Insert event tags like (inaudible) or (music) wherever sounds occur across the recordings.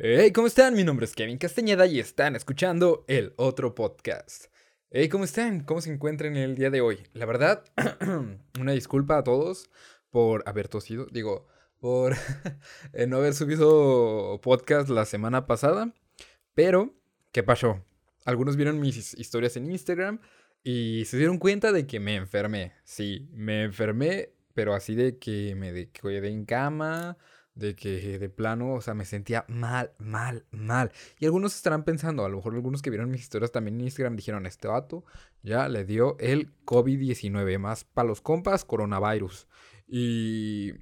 Hey, ¿cómo están? Mi nombre es Kevin Castañeda y están escuchando el otro podcast. Hey, ¿cómo están? ¿Cómo se encuentran el día de hoy? La verdad, (clears throat) una disculpa a todos por haber tosido, digo, por (laughs) no haber subido podcast la semana pasada, pero, ¿qué pasó? Algunos vieron mis historias en Instagram y se dieron cuenta de que me enfermé. Sí, me enfermé, pero así de que me quedé en cama, de que de plano, o sea, me sentía mal, mal, mal. Y algunos estarán pensando, a lo mejor algunos que vieron mis historias también en Instagram dijeron, este vato ya le dio el COVID-19, más para los compas, coronavirus. Y,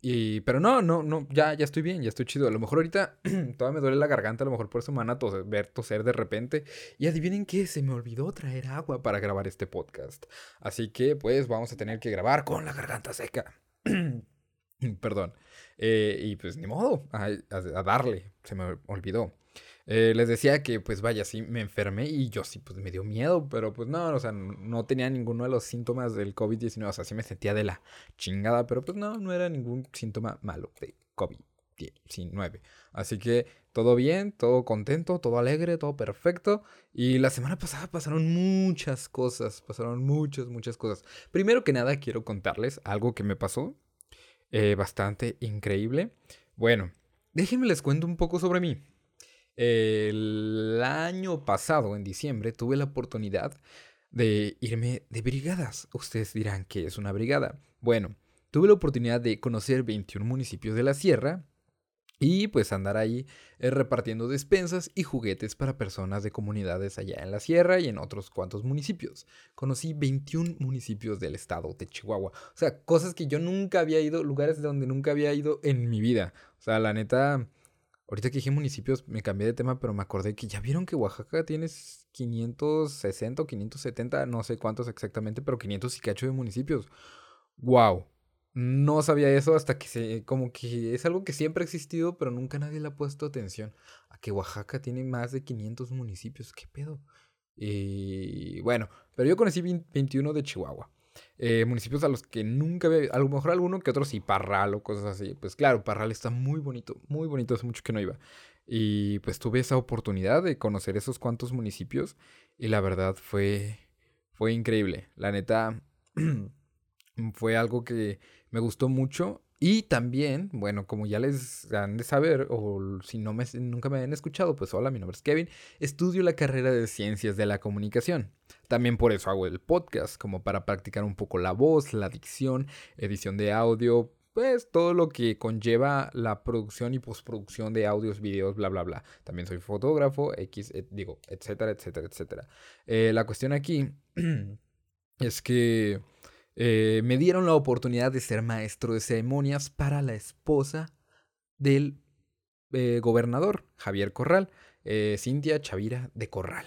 y, pero no, no, no, ya, ya estoy bien, ya estoy chido. A lo mejor ahorita (clears throat) todavía me duele la garganta, a lo mejor por eso a ver toser de repente. Y adivinen qué, se me olvidó traer agua para grabar este podcast. Así que pues vamos a tener que grabar con la garganta seca. (clears throat) (laughs) Perdón. Eh, y pues ni modo, a, darle, se me olvidó. Eh, les decía que pues vaya, sí me enfermé y yo sí pues me dio miedo, pero pues no, o sea, no tenía ninguno de los síntomas del COVID-19, o sea, sí me sentía de la chingada, pero pues no, no era ningún síntoma malo de COVID-19. Así que todo bien, todo contento, todo alegre, todo perfecto. Y la semana pasada pasaron muchas cosas, pasaron muchas, muchas cosas. Primero que nada quiero contarles algo que me pasó eh, bastante increíble. Bueno, déjenme les cuento un poco sobre mí. El año pasado, en diciembre, tuve la oportunidad de irme de brigadas. Ustedes dirán que es una brigada. Bueno, tuve la oportunidad de conocer 21 municipios de la sierra y pues andar ahí eh, repartiendo despensas y juguetes para personas de comunidades allá en la sierra y en otros cuantos municipios. Conocí 21 municipios del estado de Chihuahua. O sea, cosas que yo nunca había ido, lugares donde nunca había ido en mi vida. O sea, la neta, ahorita que dije municipios me cambié de tema, pero me acordé que ya vieron que Oaxaca tiene 560 o 570, no sé cuántos exactamente, pero 500 y cacho de municipios. ¡Wow! No sabía eso hasta que se, como que es algo que siempre ha existido, pero nunca nadie le ha puesto atención. A que Oaxaca tiene más de 500 municipios, ¿qué pedo? Y bueno, pero yo conocí 21 de Chihuahua. Eh, municipios a los que nunca había, a lo mejor alguno que otro sí, Parral o cosas así. Pues claro, Parral está muy bonito, muy bonito, hace mucho que no iba. Y pues tuve esa oportunidad de conocer esos cuantos municipios y la verdad fue, fue increíble. La neta, (clears throat) fue algo que me gustó mucho. Y también, bueno, como ya les han de saber, o si no me, nunca me han escuchado, pues hola, mi nombre es Kevin, estudio la carrera de Ciencias de la Comunicación. También por eso hago el podcast, como para practicar un poco la voz, la dicción, edición de audio, pues todo lo que conlleva la producción y postproducción de audios, videos, bla, bla, bla. También soy fotógrafo, X, digo, etcétera, etcétera, etcétera. Eh, la cuestión aquí (clears throat) es que eh, me dieron la oportunidad de ser maestro de ceremonias para la esposa del eh, gobernador, Javier Corral, eh, Cintia Chavira de Corral.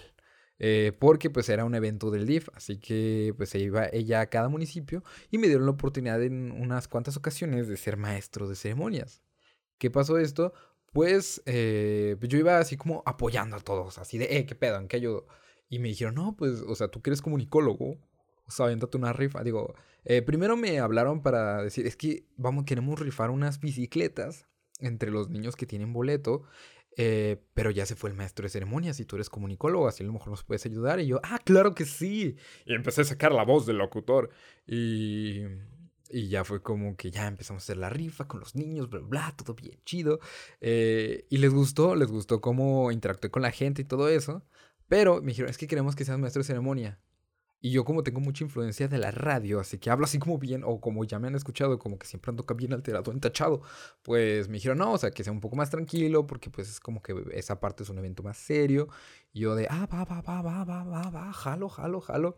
porque pues era un evento del DIF, así que pues se iba ella a cada municipio y me dieron la oportunidad en unas cuantas ocasiones de ser maestro de ceremonias. ¿Qué pasó esto? Pues, pues yo iba así como apoyando a todos, así de, eh, ¿qué pedo? ¿En qué ayudo? Y me dijeron, no, pues, o sea, tú que eres comunicólogo, o sea, aviéntate una rifa. Digo, eh, primero me hablaron para decir, es que vamos, queremos rifar unas bicicletas entre los niños que tienen boleto. Eh, pero ya se fue el maestro de ceremonias y tú eres comunicólogo, así a lo mejor nos puedes ayudar. Y yo, ah, claro que sí. Y empecé a sacar la voz del locutor. Y, y ya fue como que ya empezamos a hacer la rifa con los niños, bla, bla, todo bien chido. Eh, y les gustó, les gustó cómo interactué con la gente y todo eso. Pero me dijeron, es que queremos que seas maestro de ceremonia. Y yo como tengo mucha influencia de la radio, así que hablo así como bien, o como ya me han escuchado, como que siempre ando bien alterado, entachado, pues me dijeron, no, o sea, que sea un poco más tranquilo, porque pues es como que esa parte es un evento más serio. Y yo de, ah, va, va, va, va, va, va, va, jalo, jalo, jalo.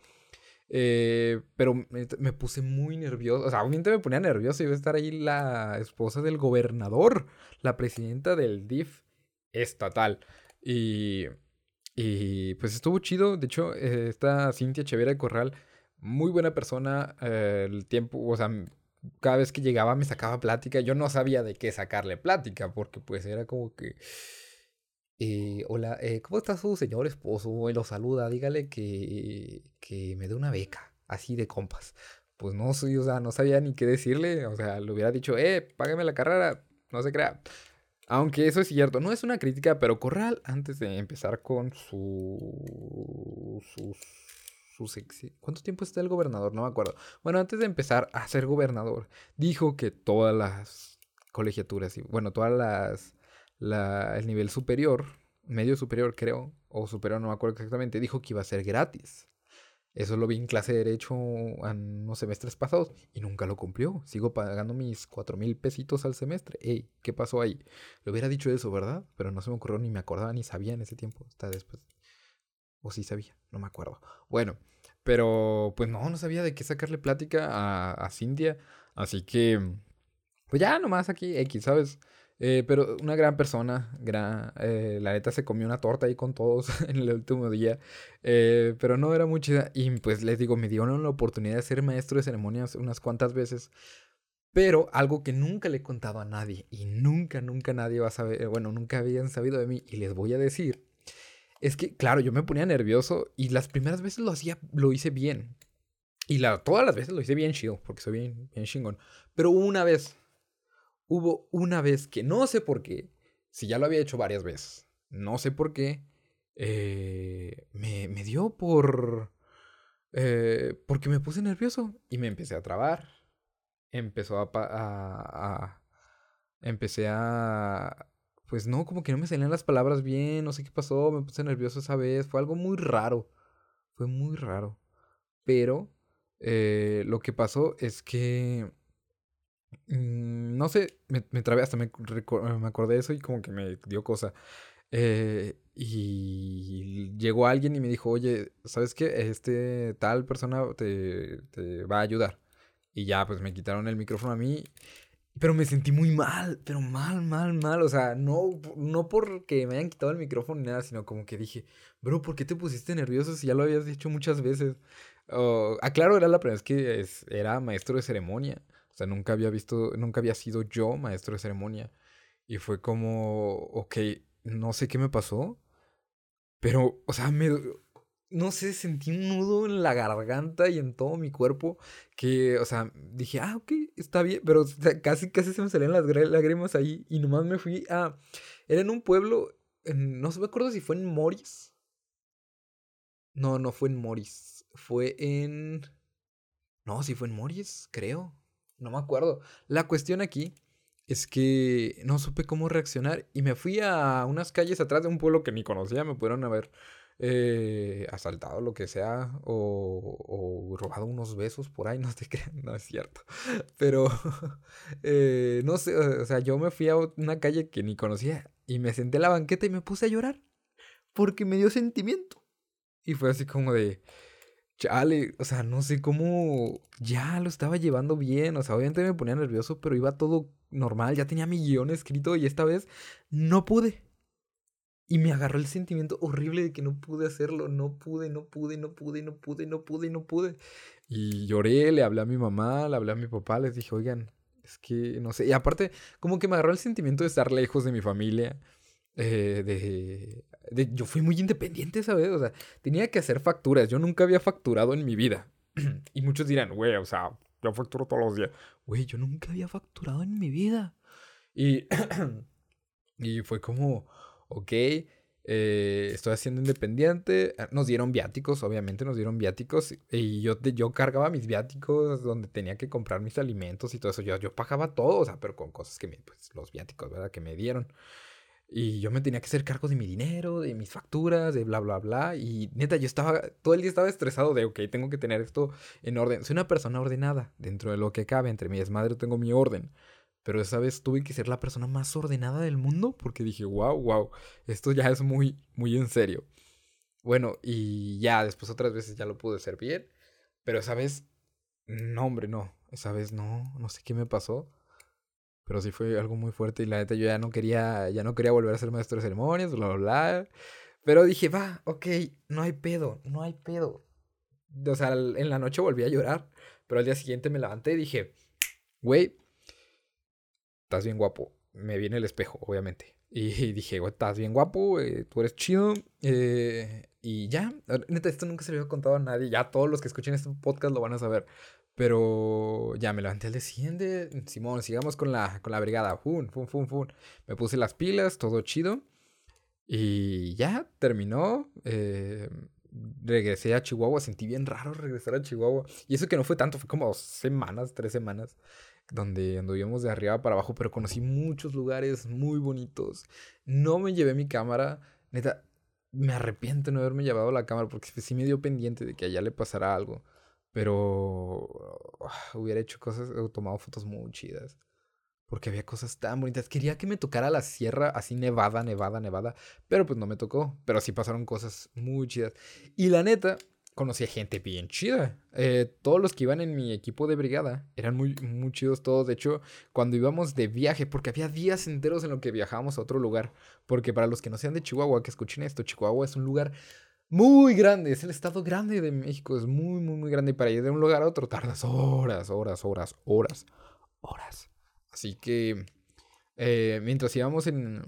Eh, pero me, puse muy nervioso, o sea, obviamente me ponía nervioso, iba a estar ahí la esposa del gobernador, la presidenta del DIF estatal. Y y pues estuvo chido. De hecho, eh, esta Cintia Chevera Corral, muy buena persona. Eh, el tiempo, o sea, cada vez que llegaba me sacaba plática. Yo no sabía de qué sacarle plática, porque pues era como que. Eh, hola, ¿cómo está su señor esposo? Y lo saluda, dígale que, que me dé una beca, así de compas. Pues no soy, o sea, no sabía ni qué decirle. O sea, le hubiera dicho, eh, págame la carrera, no se crea. Aunque eso es cierto, no es una crítica, pero Corral, antes de empezar con su. sus. sus ¿Cuánto tiempo está el gobernador? No me acuerdo. Bueno, antes de empezar a ser gobernador, dijo que todas las colegiaturas, y bueno, todas las. La, el nivel superior, medio superior creo, o superior, no me acuerdo exactamente, dijo que iba a ser gratis. Eso lo vi en clase de Derecho en unos semestres pasados y nunca lo cumplió. Sigo pagando mis cuatro mil pesitos al semestre. Ey, ¿qué pasó ahí? Le hubiera dicho eso, ¿verdad? Pero no se me ocurrió, ni me acordaba, ni sabía en ese tiempo. Hasta después. O sí sabía, no me acuerdo. Bueno, pero pues no, no sabía de qué sacarle plática a, a Cintia. Así que, pues ya nomás aquí, X, ¿sabes? Eh, pero una gran persona, gran, eh, la neta se comió una torta ahí con todos (laughs) en el último día, eh, pero no era muy chida. Y pues les digo, me dieron la oportunidad de ser maestro de ceremonias unas cuantas veces, pero algo que nunca le he contado a nadie y nunca, nunca nadie va a saber, bueno, nunca habían sabido de mí y les voy a decir, es que, claro, yo me ponía nervioso y las primeras veces lo hacía, lo hice bien. Y la, todas las veces lo hice bien chido, porque soy bien, bien chingón. Pero una vez, hubo una vez que no sé por qué, si ya lo había hecho varias veces, no sé por qué, eh, me, me, dio por... Eh, porque me puse nervioso y me empecé a trabar. Empezó a, a. Empecé a... Pues no, como que no me salían las palabras bien, no sé qué pasó, me puse nervioso esa vez, fue algo muy raro, fue muy raro. Pero eh, lo que pasó es que no sé, me, me trabé, hasta me, me, acordé de eso y como que me dio cosa. Eh, y llegó alguien y me dijo, oye, ¿sabes qué? Este tal persona te, te va a ayudar. Y ya, pues me quitaron el micrófono a mí. Pero me sentí muy mal, pero mal, mal, mal. O sea, no, no porque me hayan quitado el micrófono ni nada, sino como que dije, bro, ¿por qué te pusiste nervioso si ya lo habías dicho muchas veces? aclaro, era la primera vez que es, era maestro de ceremonia. O sea, nunca había visto, nunca había sido yo maestro de ceremonia. Y fue como, ok, no sé qué me pasó, pero, o sea, me, no sé, sentí un nudo en la garganta y en todo mi cuerpo que, o sea, dije, ah, ok, está bien, pero casi, casi se me salían las lágrimas ahí y nomás me fui a... Era en un pueblo, no sé, me acuerdo si fue en Morris. No, no fue en Morris, fue en... No, sí fue en Morris, creo. No me acuerdo. La cuestión aquí es que no supe cómo reaccionar y me fui a unas calles atrás de un pueblo que ni conocía. Me pudieron haber eh, asaltado, lo que sea, o, o, robado unos besos por ahí, (laughs) no te crean, no es cierto. Pero, (laughs) eh, no sé, o sea, yo me fui a una calle que ni conocía y me senté en la banqueta y me puse a llorar porque me dio sentimiento. Y fue así como de, chale, o sea, no sé cómo ya lo estaba llevando bien, o sea, obviamente me ponía nervioso, pero iba todo normal, ya tenía mi guion escrito y esta vez no pude. Y me agarró el sentimiento horrible de que no pude hacerlo, no pude, no pude, no pude, no pude, no pude, no pude. Y lloré, le hablé a mi mamá, le hablé a mi papá, les dije, oigan, es que no sé. Y aparte, como que me agarró el sentimiento de estar lejos de mi familia. Eh, de, de, Yo fui muy independiente, ¿sabes? O sea, tenía que hacer facturas. Yo nunca había facturado en mi vida. (clears throat) y muchos dirán, güey, o sea, yo facturo todos los días. Güey, yo nunca había facturado en mi vida. Y, (clears throat) y fue como, ok, eh, estoy haciendo independiente. Nos dieron viáticos, obviamente nos dieron viáticos. Y yo, yo cargaba mis viáticos donde tenía que comprar mis alimentos y todo eso. Yo, yo pagaba todo, o sea, pero con cosas que me, pues, los viáticos, ¿verdad? Que me dieron. Y yo me tenía que hacer cargo de mi dinero, de mis facturas, de bla, bla, bla. Y neta, yo estaba, todo el día estaba estresado de, ok, tengo que tener esto en orden. Soy una persona ordenada, dentro de lo que cabe, entre mi desmadre tengo mi orden. Pero esa vez tuve que ser la persona más ordenada del mundo porque dije, wow, wow, esto ya es muy, muy en serio. Bueno, y ya después otras veces ya lo pude hacer bien. Pero esa vez, no, hombre, no. Esa vez no, no sé qué me pasó. Pero sí fue algo muy fuerte y la neta yo ya no quería, ya no quería volver a ser maestro de ceremonias, bla, bla, bla. Pero dije, va, ok, no hay pedo, no hay pedo. O sea, en la noche volví a llorar, pero al día siguiente me levanté y dije, güey, estás bien guapo. Me viene el espejo, obviamente. Y (laughs) dije, güey, estás bien guapo, tú eres chido. Eh, y ya, neta, esto nunca se lo había contado a nadie. Ya todos los que escuchen este podcast lo van a saber. Pero ya me levanté al desciende. Simón, sigamos con la, con la brigada. Fun, fun, fun, fun. Me puse las pilas, todo chido. Y ya terminó. Eh, regresé a Chihuahua. Sentí bien raro regresar a Chihuahua. Y eso que no fue tanto, fue como semanas, tres semanas. Donde anduvimos de arriba para abajo. Pero conocí muchos lugares muy bonitos. No me llevé mi cámara. Neta, me arrepiento de no haberme llevado la cámara. Porque sí me dio pendiente de que allá le pasara algo. Pero ah, hubiera hecho cosas, he tomado fotos muy chidas. Porque había cosas tan bonitas. Quería que me tocara la sierra así nevada, nevada, nevada. Pero pues no me tocó. Pero sí pasaron cosas muy chidas. Y la neta, conocí a gente bien chida. Eh, todos los que iban en mi equipo de brigada eran muy, muy chidos todos. De hecho, cuando íbamos de viaje, porque había días enteros en los que viajábamos a otro lugar. Porque para los que no sean de Chihuahua, que escuchen esto, Chihuahua es un lugar muy grande. Es el estado grande de México. Es muy, muy, muy grande. Y para ir de un lugar a otro tardas horas, horas, horas, horas, horas. Así que eh, mientras íbamos en,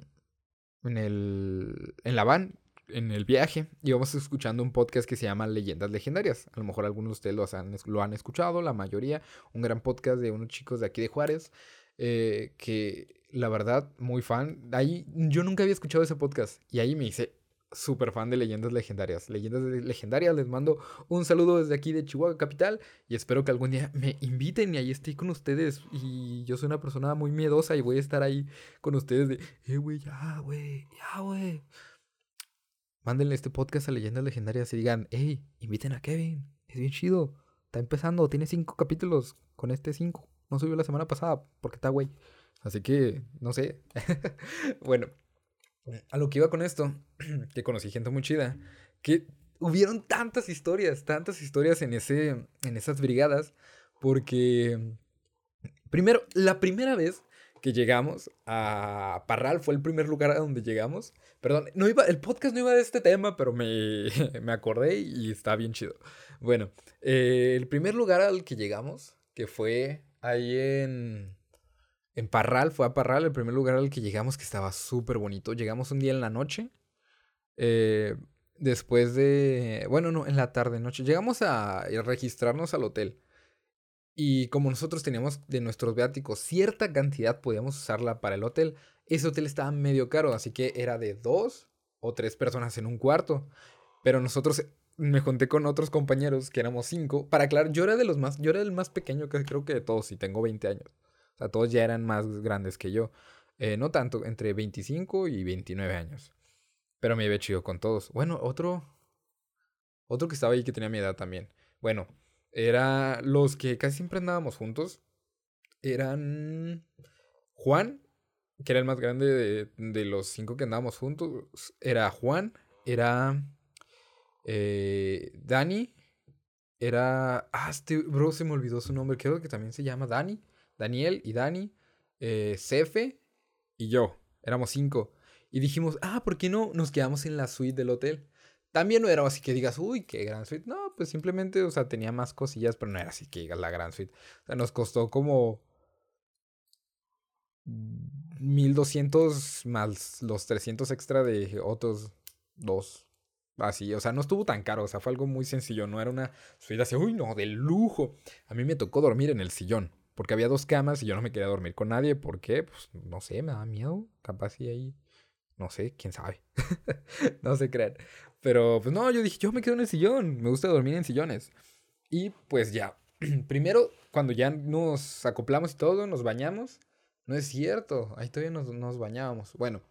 en, el, en la van, en el viaje, íbamos escuchando un podcast que se llama Leyendas Legendarias. A lo mejor algunos de ustedes lo han, lo han escuchado, la mayoría. Un gran podcast de unos chicos de aquí de Juárez. Eh, que la verdad, muy fan. Ahí yo nunca había escuchado ese podcast. Y ahí me hice súper fan de leyendas legendarias. Leyendas legendarias, les mando un saludo desde aquí de Chihuahua Capital y espero que algún día me inviten y ahí esté con ustedes. Y yo soy una persona muy miedosa y voy a estar ahí con ustedes de, eh, güey, ya, güey, ya, güey. Mándenle este podcast a leyendas legendarias y digan, hey, inviten a Kevin, es bien chido. Está empezando, tiene cinco capítulos con este cinco. No subió la semana pasada porque está güey. Así que, no sé. (laughs) bueno, a lo que iba con esto, (clears throat) que conocí gente muy chida, que hubieron tantas historias, tantas historias en, ese, en esas brigadas, porque primero, la primera vez que llegamos a Parral fue el primer lugar a donde llegamos. Perdón, no iba, el podcast no iba de este tema, pero me, (laughs) me acordé y está bien chido. Bueno, eh, el primer lugar al que llegamos, que fue ahí en en Parral, fue a Parral el primer lugar al que llegamos que estaba súper bonito. Llegamos un día en la noche. Eh, después de... Bueno, no, en la tarde, noche. Llegamos a registrarnos al hotel. Y como nosotros teníamos de nuestros viáticos cierta cantidad, podíamos usarla para el hotel. Ese hotel estaba medio caro, así que era de dos o tres personas en un cuarto. Pero nosotros me junté con otros compañeros que éramos cinco. Para aclarar, yo era de los más, yo era el más pequeño que creo que de todos y tengo 20 años sea, todos ya eran más grandes que yo. Eh, no tanto, entre 25 y 29 años. Pero me había chido con todos. Bueno, otro. Otro que estaba ahí que tenía mi edad también. Bueno, era los que casi siempre andábamos juntos. Eran Juan, que era el más grande de, de los cinco que andábamos juntos. Era Juan, era eh, Dani, era. Ah, este bro se me olvidó su nombre. Creo que también se llama Dani. Daniel y Dani, eh, Cefe y yo. Éramos cinco. Y dijimos, ah, ¿por qué no nos quedamos en la suite del hotel? También no era así que digas, uy, qué gran suite. No, pues simplemente, o sea, tenía más cosillas, pero no era así que digas la gran suite. O sea, nos costó como 1200 más los 300 extra de otros dos. Así, o sea, no estuvo tan caro, o sea, fue algo muy sencillo, no era una suite así, uy, no, de lujo. A mí me tocó dormir en el sillón. Porque había dos camas y yo no me quería dormir con nadie. ¿Por qué? Pues no sé, me da miedo. Capaz si ahí. No sé, quién sabe. (laughs) no se crean. Pero pues no, yo dije, yo me quedo en el sillón. Me gusta dormir en sillones. Y pues ya. (clears throat) Primero, cuando ya nos acoplamos y todo, nos bañamos. No es cierto. Ahí todavía nos, nos bañábamos. Bueno.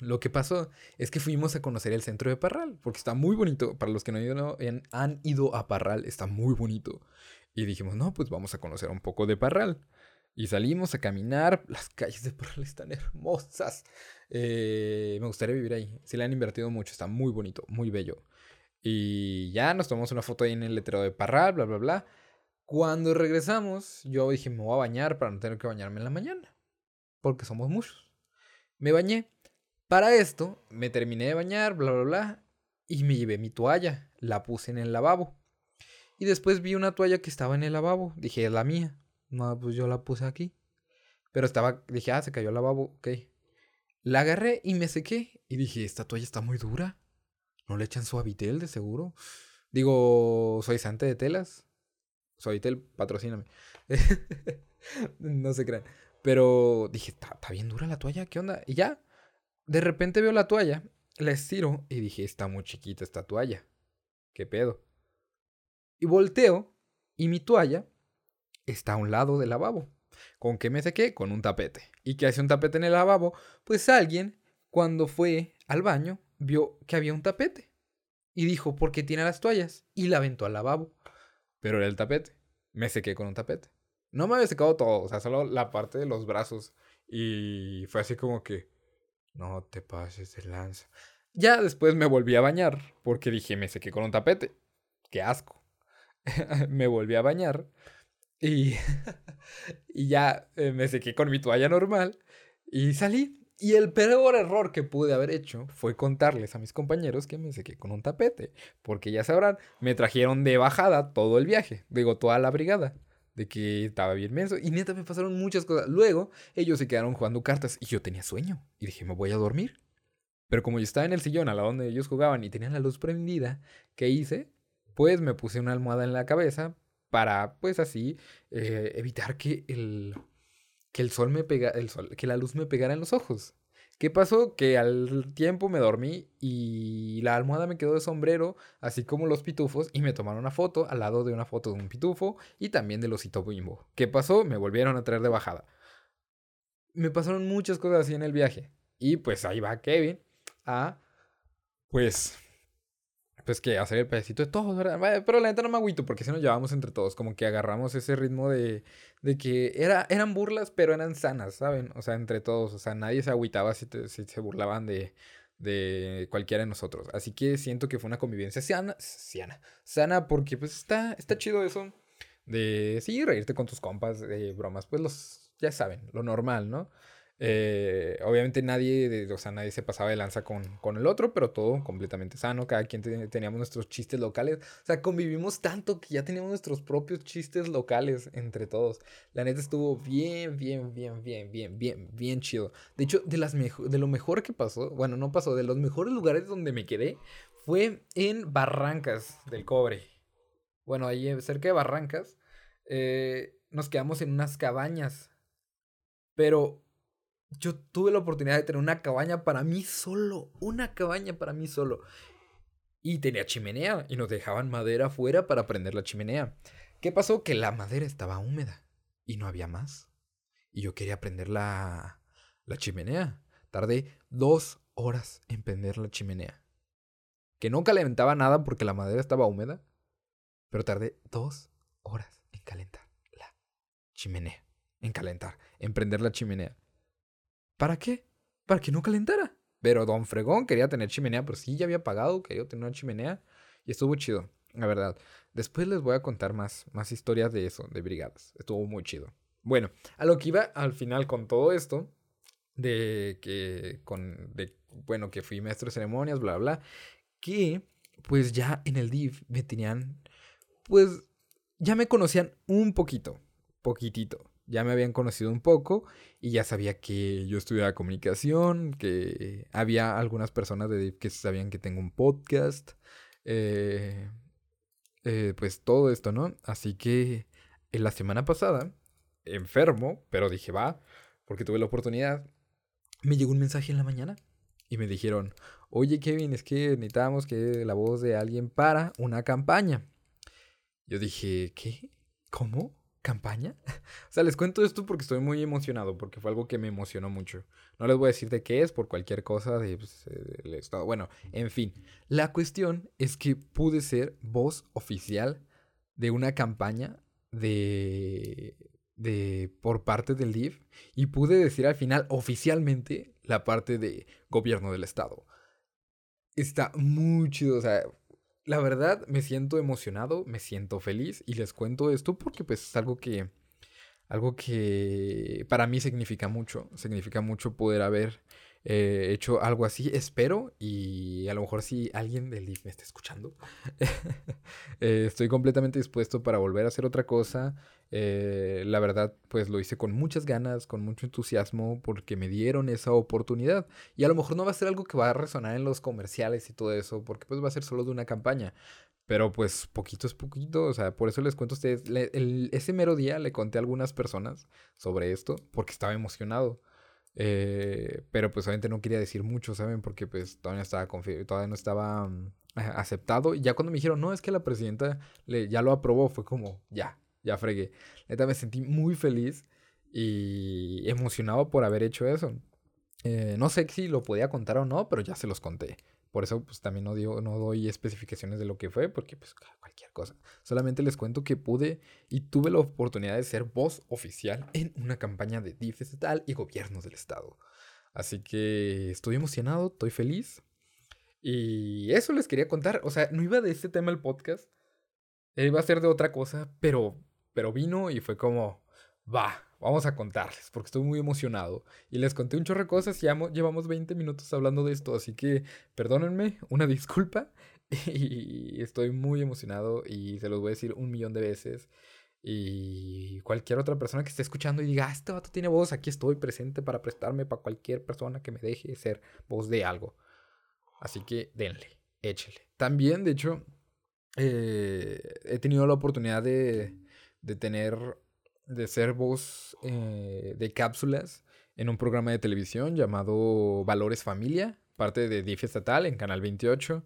Lo que pasó es que fuimos a conocer el centro de Parral, porque está muy bonito. Para los que no han ido a Parral, está muy bonito. Y dijimos, no, pues vamos a conocer un poco de Parral. Y salimos a caminar. Las calles de Parral están hermosas. Eh, me gustaría vivir ahí. Si le han invertido mucho, está muy bonito, muy bello. Y ya nos tomamos una foto ahí en el letrero de Parral, bla, bla, bla. Cuando regresamos, yo dije, me voy a bañar para no tener que bañarme en la mañana. Porque somos muchos. Me bañé. Para esto, me terminé de bañar, bla, bla, bla. Y me llevé mi toalla. La puse en el lavabo. Y después vi una toalla que estaba en el lavabo. Dije, es la mía. No, pues yo la puse aquí. Pero estaba, dije, ah, se cayó el lavabo, ok. La agarré y me sequé. Y dije, esta toalla está muy dura. ¿No le echan suavitel de seguro? Digo, suavizante de telas. Soitel, patrocíname. (laughs) no se crean. Pero dije, está bien dura la toalla, ¿qué onda? Y ya, de repente veo la toalla, la estiro y dije, está muy chiquita esta toalla. ¿Qué pedo? Y volteo y mi toalla está a un lado del lavabo. ¿Con qué me sequé? Con un tapete. ¿Y qué hace un tapete en el lavabo? Pues alguien, cuando fue al baño, vio que había un tapete. Y dijo, ¿por qué tiene las toallas? Y la aventó al lavabo. Pero era el tapete. Me sequé con un tapete. No me había secado todo, o sea, solo la parte de los brazos. Y fue así como que, no te pases de lanza. Ya después me volví a bañar, porque dije, me sequé con un tapete. Qué asco. (laughs) me volví a bañar y, (laughs) y ya eh, me sequé con mi toalla normal y salí. Y el peor error que pude haber hecho fue contarles a mis compañeros que me sequé con un tapete. Porque ya sabrán, me trajeron de bajada todo el viaje. Digo, toda la brigada. De que estaba bien menso. Y neta me pasaron muchas cosas. Luego, ellos se quedaron jugando cartas y yo tenía sueño. Y dije, me voy a dormir. Pero como yo estaba en el sillón a la donde ellos jugaban y tenían la luz prendida, ¿qué hice? Pues me puse una almohada en la cabeza para, pues así, eh, evitar que el, que el sol me pega, el sol, que la luz me pegara en los ojos. ¿Qué pasó? Que al tiempo me dormí y la almohada me quedó de sombrero, así como los pitufos, y me tomaron una foto al lado de una foto de un pitufo y también del osito bimbo. ¿Qué pasó? Me volvieron a traer de bajada. Me pasaron muchas cosas así en el viaje. Y pues ahí va Kevin a, pues, pues que hacer el pedacito de todos, ¿verdad? Pero la neta no me agüito porque si nos llevamos entre todos, como que agarramos ese ritmo de, de que era, eran burlas, pero eran sanas, ¿saben? O sea, entre todos, o sea, nadie se agüitaba si, si se burlaban de, de cualquiera de nosotros. Así que siento que fue una convivencia sana, sana, sana porque pues está, está chido eso de, sí, reírte con tus compas, de bromas, pues los, ya saben, lo normal, ¿no? Eh, obviamente nadie, o sea, nadie se pasaba de lanza con, con el otro, pero todo completamente sano. Cada quien teníamos nuestros chistes locales. O sea, convivimos tanto que ya teníamos nuestros propios chistes locales entre todos. La neta estuvo bien, bien, bien, bien, bien, bien, bien chido. De hecho, de, las de lo mejor que pasó, bueno, no pasó, de los mejores lugares donde me quedé fue en Barrancas del Cobre. Bueno, ahí cerca de Barrancas, eh, nos quedamos en unas cabañas. Pero yo tuve la oportunidad de tener una cabaña para mí solo, una cabaña para mí solo. Y tenía chimenea y nos dejaban madera afuera para prender la chimenea. ¿Qué pasó? Que la madera estaba húmeda y no había más. Y yo quería prender la, la chimenea. Tardé dos horas en prender la chimenea. Que no calentaba nada porque la madera estaba húmeda. Pero tardé dos horas en calentar la chimenea. En calentar, en prender la chimenea. ¿Para qué? Para que no calentara. Pero Don Fregón quería tener chimenea, pero sí ya había pagado, quería tener una chimenea. Y estuvo chido, la verdad. Después les voy a contar más, más historias de eso, de brigadas. Estuvo muy chido. Bueno, a lo que iba al final con todo esto, de que, con, de, bueno, que fui maestro de ceremonias, bla, bla, que pues ya en el DIV me tenían, pues ya me conocían un poquito, poquitito ya me habían conocido un poco y ya sabía que yo estudiaba comunicación, que había algunas personas de, que sabían que tengo un podcast, eh, eh, pues todo esto, ¿no? Así que en la semana pasada, enfermo, pero dije, va, porque tuve la oportunidad, me llegó un mensaje en la mañana y me dijeron, oye Kevin, es que necesitamos que la voz de alguien para una campaña. Yo dije, ¿qué? ¿Cómo? ¿Campaña? (laughs) o sea, les cuento esto porque estoy muy emocionado, porque fue algo que me emocionó mucho. No les voy a decir de qué es por cualquier cosa de, pues, del Estado. Bueno, en fin, la cuestión es que pude ser voz oficial de una campaña de, de por parte del DIF y pude decir al final oficialmente la parte de gobierno del Estado. Está muy chido, o sea, la verdad me siento emocionado, me siento feliz y les cuento esto porque pues es algo que algo que para mí significa mucho, significa mucho poder haber eh, hecho algo así, espero, y a lo mejor si alguien del DIF me está escuchando, (laughs) eh, estoy completamente dispuesto para volver a hacer otra cosa. Eh, la verdad, pues lo hice con muchas ganas, con mucho entusiasmo, porque me dieron esa oportunidad. Y a lo mejor no va a ser algo que va a resonar en los comerciales y todo eso, porque pues va a ser solo de una campaña. Pero pues poquito es poquito, o sea, por eso les cuento a ustedes, ese mero día le conté a algunas personas sobre esto, porque estaba emocionado. Eh, pero pues obviamente no quería decir mucho, ¿saben? Porque pues todavía estaba, todavía no estaba mm, aceptado. Y ya cuando me dijeron, no, es que la presidenta ya lo aprobó, fue como, ya, ya fregué. Neta me sentí muy feliz y emocionado por haber hecho eso. Eh, no sé si lo podía contar o no, pero ya se los conté. Por eso pues también no, digo, no doy especificaciones de lo que fue, porque pues cualquier cosa. Solamente les cuento que pude y tuve la oportunidad de ser voz oficial en una campaña de DIF estatal y gobiernos del estado. Así que estoy emocionado, estoy feliz. Y eso les quería contar. O sea, no iba de este tema el podcast. Iba a ser de otra cosa, pero, pero vino y fue como, va, vamos a contarles, porque estoy muy emocionado. Y les conté un chorro de cosas y ya llevamos 20 minutos hablando de esto, así que perdónenme, una (laughs) disculpa. Y estoy muy emocionado y se los voy a decir un millón de veces. Y cualquier otra persona que esté escuchando y diga, ah, este vato tiene voz, aquí estoy presente para prestarme para cualquier persona que me deje ser voz de algo. Así que denle, échele. También, de hecho, eh, he tenido la oportunidad de, de tener de ser voz eh, de cápsulas en un programa de televisión llamado Valores Familia, parte de DIF Estatal en Canal 28.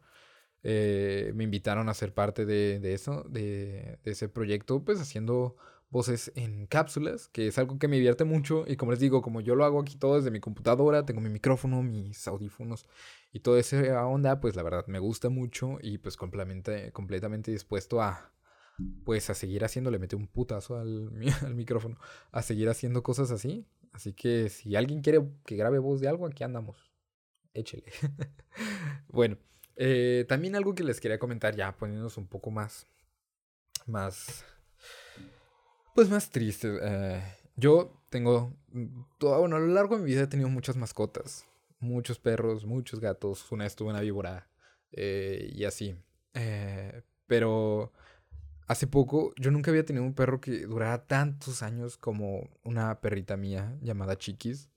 Eh, me invitaron a ser parte de, eso, de, ese proyecto, pues haciendo voces en cápsulas, que es algo que me divierte mucho y como les digo, como yo lo hago aquí todo desde mi computadora, tengo mi micrófono, mis audífonos y toda esa onda, pues la verdad me gusta mucho y pues completamente dispuesto a, pues a seguir haciendo, le metí un putazo al, (laughs) al, micrófono, a seguir haciendo cosas así. Así que si alguien quiere que grabe voz de algo, aquí andamos. Échele. (laughs) bueno, eh, también algo que les quería comentar ya, poniéndonos un poco más, más, pues más triste. Eh, yo tengo, todo, bueno, a lo largo de mi vida he tenido muchas mascotas, muchos perros, muchos gatos, una vez tuve una víbora eh, y así. pero Hace poco, yo nunca había tenido un perro que durara tantos años como una perrita mía llamada Chiquis.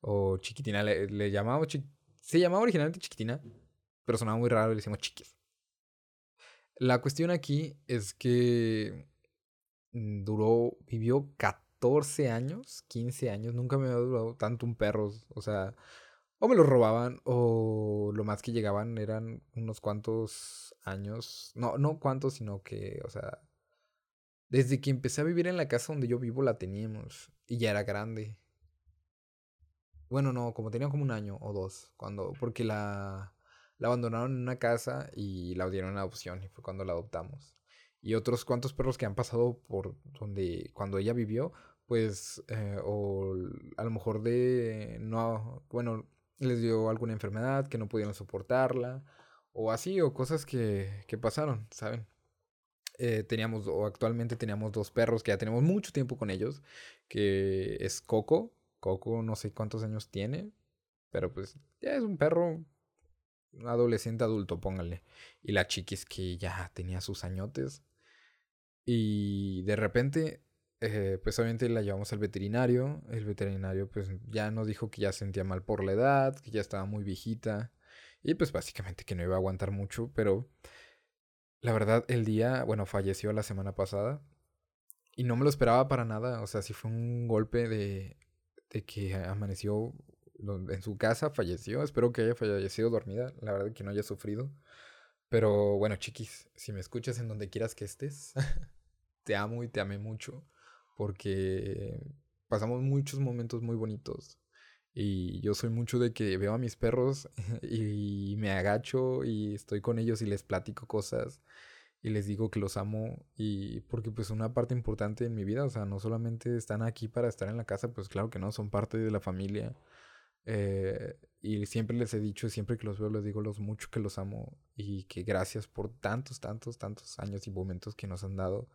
O Chiquitina, le, le llamamos. se llamaba originalmente Chiquitina, pero sonaba muy raro y le decimos Chiquis. La cuestión aquí es que duró, vivió 14 años, 15 años. Nunca me había durado tanto un perro. O sea, o me lo robaban o lo más que llegaban eran unos cuantos años. No, no cuantos, sino que, o sea, desde que empecé a vivir en la casa donde yo vivo la teníamos y ya era grande. Bueno, no, como tenía como un año o dos, cuando, porque la, la abandonaron en una casa y la dieron en adopción y fue cuando la adoptamos. Y otros cuantos perros que han pasado por donde, cuando ella vivió, pues, eh, o a lo mejor de, no, bueno, les dio alguna enfermedad que no pudieron soportarla, o así, o cosas que, que pasaron, ¿saben? Eh, teníamos, o actualmente teníamos dos perros que ya tenemos mucho tiempo con ellos, que es Coco. Coco no sé cuántos años tiene, pero pues ya es un perro adolescente adulto, póngale. Y la chiquis que ya tenía sus añotes. Y de repente eh, pues obviamente la llevamos al veterinario. El veterinario pues ya nos dijo que ya sentía mal por la edad, que ya estaba muy viejita. Y pues básicamente que no iba a aguantar mucho, pero la verdad el día, bueno, falleció la semana pasada. Y no me lo esperaba para nada. O sea, sí fue un golpe de, de que amaneció en su casa, falleció. Espero que haya fallecido dormida. La verdad que no haya sufrido. Pero bueno, chiquis, si me escuchas en donde quieras que estés, (laughs) te amo y te amé mucho porque pasamos muchos momentos muy bonitos. Y yo soy mucho de que veo a mis perros (laughs) y me agacho y estoy con ellos y les platico cosas y les digo que los amo y porque pues una parte importante en mi vida, o sea, no solamente están aquí para estar en la casa, pues claro que no, son parte de la familia. Eh, y siempre les he dicho, siempre que los veo, les digo los mucho que los amo y que gracias por tantos, tantos, tantos años y momentos que nos han dado.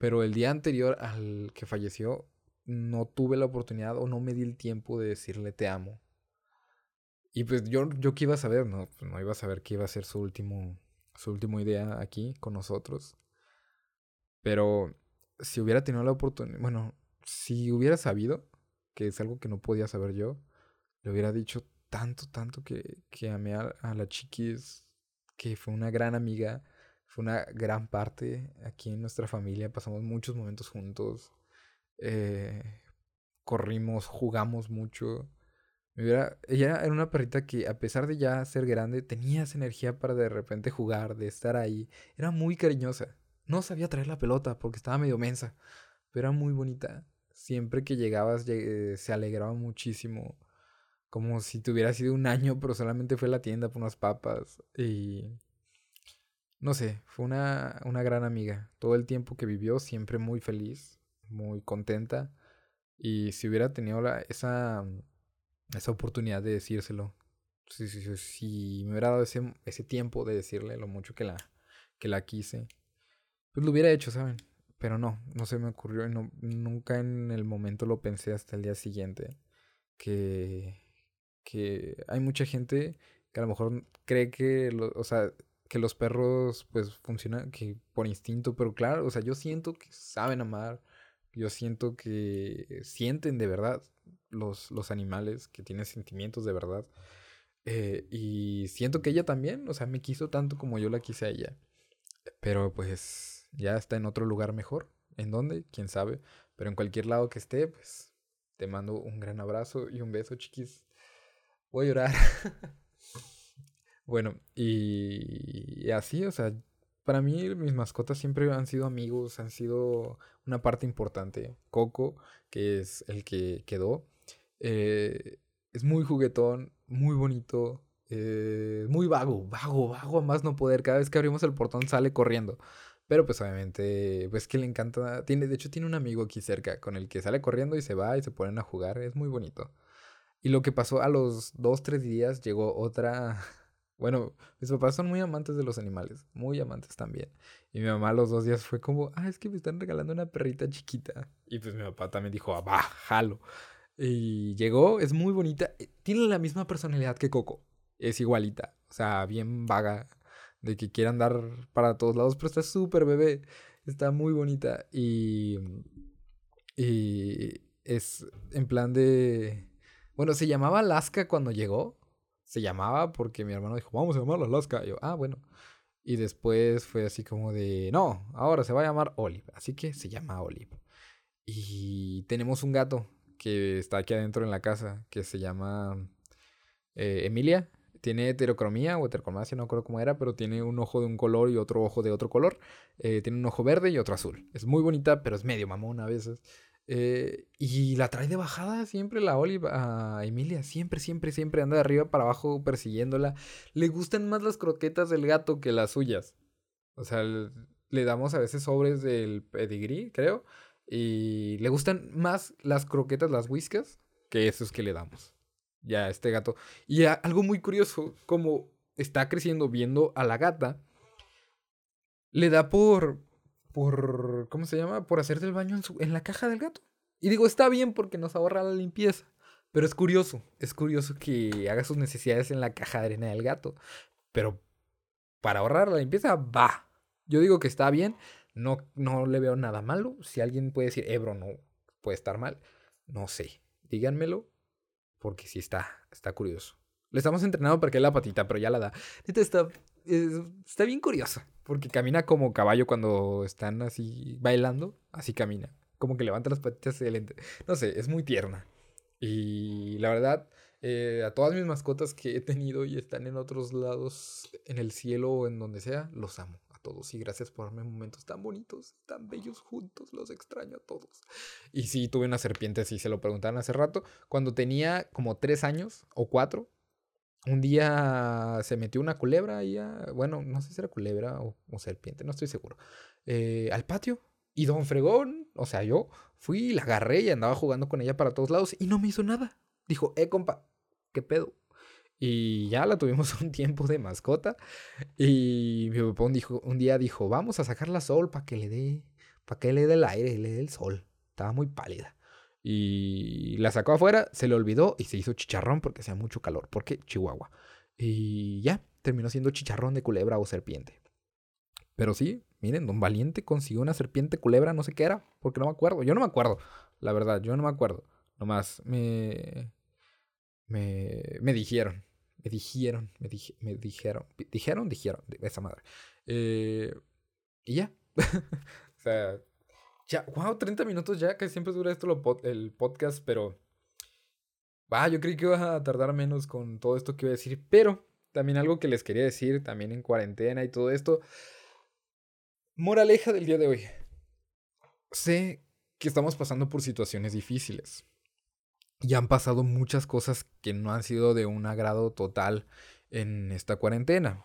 Pero el día anterior al que falleció, no tuve la oportunidad o no me di el tiempo de decirle te amo. Y pues yo, yo qué iba a saber, ¿no? Pues no iba a saber que iba a ser su último, su último idea aquí con nosotros. Pero si hubiera tenido la oportunidad, bueno, si hubiera sabido, que es algo que no podía saber yo, le hubiera dicho tanto, tanto que, que amé a, a la chiquis, que fue una gran amiga, fue una gran parte aquí en nuestra familia, pasamos muchos momentos juntos, eh, corrimos, jugamos mucho. ella era una perrita que a pesar de ya ser grande, tenía esa energía para de repente jugar, de estar ahí. Era muy cariñosa. No sabía traer la pelota porque estaba medio mensa, pero era muy bonita. Siempre que llegabas se alegraba muchísimo. Como si tuviera sido un año, pero solamente fue a la tienda por unas papas. Y no sé, fue una, una gran amiga. Todo el tiempo que vivió, siempre muy feliz, muy contenta. Y si hubiera tenido la, esa, esa oportunidad de decírselo, si, me hubiera dado ese, ese tiempo de decirle lo mucho que la, que la quise, pues lo hubiera hecho, ¿saben? Pero no, no se me ocurrió y no, nunca en el momento lo pensé hasta el día siguiente. Que, que hay mucha gente que a lo mejor cree que, lo, o sea, que los perros pues funcionan que por instinto, pero claro, o sea, yo siento que saben amar, yo siento que sienten de verdad los, los animales, que tienen sentimientos de verdad. Eh, y siento que ella también, o sea, me quiso tanto como yo la quise a ella. Pero pues ya está en otro lugar mejor. ¿En dónde? ¿Quién sabe? Pero en cualquier lado que esté, pues te mando un gran abrazo y un beso, chiquis. Voy a llorar. (laughs) bueno, y así, o sea, para mí mis mascotas siempre han sido amigos, han sido una parte importante. Coco, que es el que quedó, eh, es muy juguetón, muy bonito, eh, muy vago, vago, vago a más no poder. Cada vez que abrimos el portón sale corriendo. Pero pues obviamente, pues que le encanta. Tiene, de hecho, tiene un amigo aquí cerca con el que sale corriendo y se va y se ponen a jugar. Es muy bonito. Y lo que pasó a los dos, tres días, llegó otra, bueno, mis papás son muy amantes de los animales, muy amantes también. Y mi mamá los dos días fue como, ah, es que me están regalando una perrita chiquita. Y pues mi papá también dijo, ah, va, jalo. Y llegó, es muy bonita, eh, tiene la misma personalidad que Coco, es igualita, o sea, bien vaga, de que quiere andar para todos lados, pero está súper bebé, está muy bonita. Y, y es en plan de... Bueno, se llamaba Alaska cuando llegó, se llamaba porque mi hermano dijo, vamos a llamarla Alaska. Y yo, ah, bueno. Y después fue así como de, no, ahora se va a llamar Olive. Así que se llama Olive. Y tenemos un gato que está aquí adentro en la casa, que se llama eh, Emilia. Tiene heterocromía o heterocromasia, no recuerdo cómo era, pero tiene un ojo de un color y otro ojo de otro color. Eh, tiene un ojo verde y otro azul. Es muy bonita, pero es medio mamón a veces. Eh, y la trae de bajada siempre la Olive a Emilia. Siempre, siempre, siempre anda de arriba para abajo persiguiéndola. Le gustan más las croquetas del gato que las suyas. O sea, le damos a veces sobres del pedigree, creo. Y le gustan más las croquetas, las whiskas, que esos que le damos. Ya, este gato. Y algo muy curioso, como está creciendo viendo a la gata, le da por por, ¿cómo se llama? Por hacerte el baño en, su, en la caja del gato. Y digo, está bien porque nos ahorra la limpieza. Pero es curioso, es curioso que haga sus necesidades en la caja de arena del gato. Pero para ahorrar la limpieza, va. Yo digo que está bien, no, no le veo nada malo. Si alguien puede decir, Ebro, no puede estar mal, no sé. Díganmelo, porque sí está, está curioso. Le estamos entrenando para que la patita, pero ya la da. Está, está bien curiosa. Porque camina como caballo cuando están así bailando. Así camina. Como que levanta las patitas excelente. No sé, es muy tierna. Y la verdad, eh, a todas mis mascotas que he tenido y están en otros lados, en el cielo o en donde sea, los amo a todos. Y gracias por darme momentos tan bonitos, tan bellos juntos. Los extraño a todos. Y sí, tuve una serpiente, si se lo preguntaban hace rato. Cuando tenía como tres años o cuatro, un día se metió una culebra ahí, bueno, no sé si era culebra o, serpiente, no estoy seguro, eh, al patio. Y don Fregón, o sea, yo fui, la agarré y andaba jugando con ella para todos lados y no me hizo nada. Dijo, eh, compa, ¿qué pedo? Y ya la tuvimos (laughs) un tiempo de mascota. Y mi papá un, dijo, un día dijo, vamos a sacarla sol para que le dé, para que le dé el aire, le dé el sol. Estaba muy pálida. Y la sacó afuera, se le olvidó y se hizo chicharrón porque hacía mucho calor. Porque Chihuahua. Y ya, terminó siendo chicharrón de culebra o serpiente. Pero sí, miren, Don Valiente consiguió una serpiente culebra, no sé qué era, porque no me acuerdo. Yo no me acuerdo, la verdad, yo no me acuerdo. Nomás me. Me, me dijeron. Me dijeron, me, me dijeron. Dijeron, dijeron, esa madre. Eh, y ya. (laughs) o sea, ya, wow, 30 minutos ya, que siempre dura esto el podcast, pero. Va, yo creí que iba a tardar menos con todo esto que iba a decir, pero también algo que les quería decir, también en cuarentena y todo esto. Moraleja del día de hoy. Sé que estamos pasando por situaciones difíciles. Y han pasado muchas cosas que no han sido de un agrado total en esta cuarentena.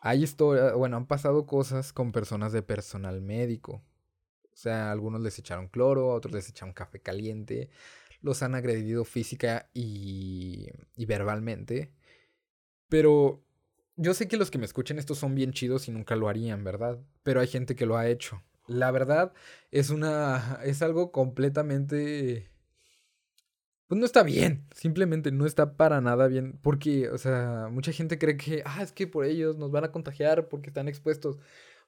Hay historia, bueno, han pasado cosas con personas de personal médico, o sea, algunos les echaron cloro, otros les echaron café caliente, los han agredido física y, y verbalmente. Pero yo sé que los que me escuchen esto son bien chidos y nunca lo harían, ¿verdad? Pero hay gente que lo ha hecho. La verdad es una es algo completamente pues no está bien, simplemente no está para nada bien, porque o sea, mucha gente cree que ah, es que por ellos nos van a contagiar porque están expuestos.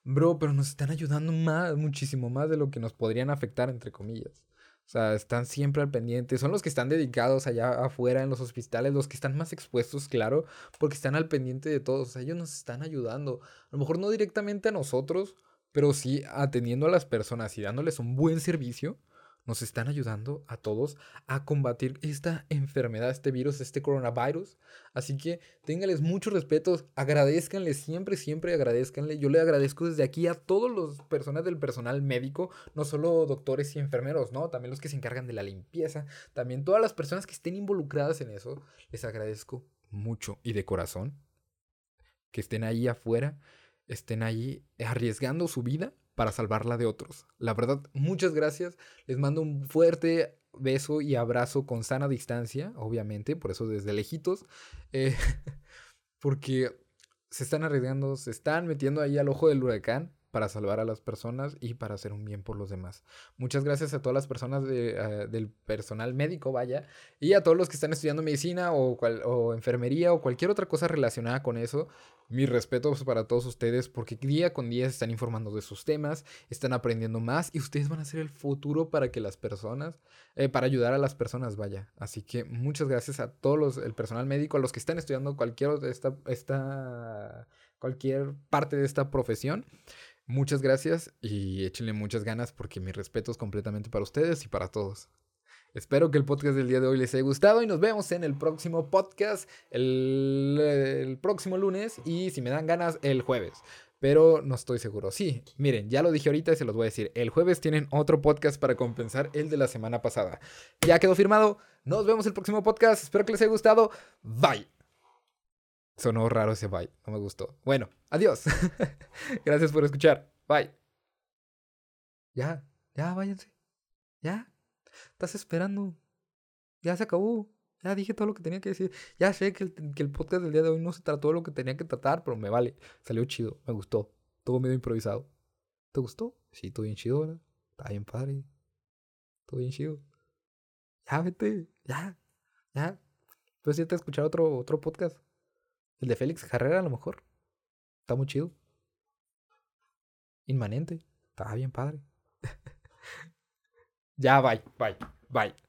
Bro, pero nos están ayudando más, muchísimo más de lo que nos podrían afectar, entre comillas. O sea, están siempre al pendiente. Son los que están dedicados allá afuera en los hospitales, los que están más expuestos, claro, porque están al pendiente de todos. O sea, ellos nos están ayudando. A lo mejor no directamente a nosotros, pero sí atendiendo a las personas y dándoles un buen servicio nos están ayudando a todos a combatir esta enfermedad, este virus, este coronavirus. Así que ténganles mucho respeto, agradezcanle siempre, siempre agradezcanle. Yo le agradezco desde aquí a todos los personas del personal médico, no solo doctores y enfermeros, ¿no? También los que se encargan de la limpieza, también todas las personas que estén involucradas en eso, les agradezco mucho y de corazón que estén ahí afuera, estén ahí arriesgando su vida para salvarla de otros. La verdad, muchas gracias. Les mando un fuerte beso y abrazo con sana distancia, obviamente, por eso desde lejitos. Eh, (laughs) porque se están arriesgando, se están metiendo ahí al ojo del huracán para salvar a las personas y para hacer un bien por los demás. Muchas gracias a todas las personas eh, del personal médico, vaya, y a todos los que están estudiando medicina o, o enfermería o cualquier otra cosa relacionada con eso. Mis respetos para todos ustedes porque día con día se están informando de sus temas, están aprendiendo más y ustedes van a ser el futuro para que las personas, eh, para ayudar a las personas, vaya. Así que muchas gracias a todos los, el personal médico, a los que están estudiando cualquier, esta, esta, cualquier parte de esta profesión. Muchas gracias y échenle muchas ganas porque mi respeto es completamente para ustedes y para todos. Espero que el podcast del día de hoy les haya gustado y nos vemos en el próximo podcast el, próximo lunes y si me dan ganas el jueves. Pero no estoy seguro. Sí, miren, ya lo dije ahorita y se los voy a decir. El jueves tienen otro podcast para compensar el de la semana pasada. Ya quedó firmado. Nos vemos el próximo podcast. Espero que les haya gustado. Bye. Sonó raro ese bye. No me gustó. Bueno, adiós. (laughs) Gracias por escuchar. Bye. Ya, ya, váyanse. Ya. Estás esperando. Ya se acabó. Ya dije todo lo que tenía que decir. Ya sé que el, podcast del día de hoy no se trató de lo que tenía que tratar, pero me vale. Salió chido, me gustó. Todo medio improvisado. ¿Te gustó? Sí, todo bien chido, ¿verdad? Está bien padre. Todo bien chido. Ya, vete. Ya. Ya. Puedes irte a escuchar otro, otro podcast. El de Félix Carrera, a lo mejor. Está muy chido. Inmanente. Está bien padre. (laughs) Ya, bye, bye, bye.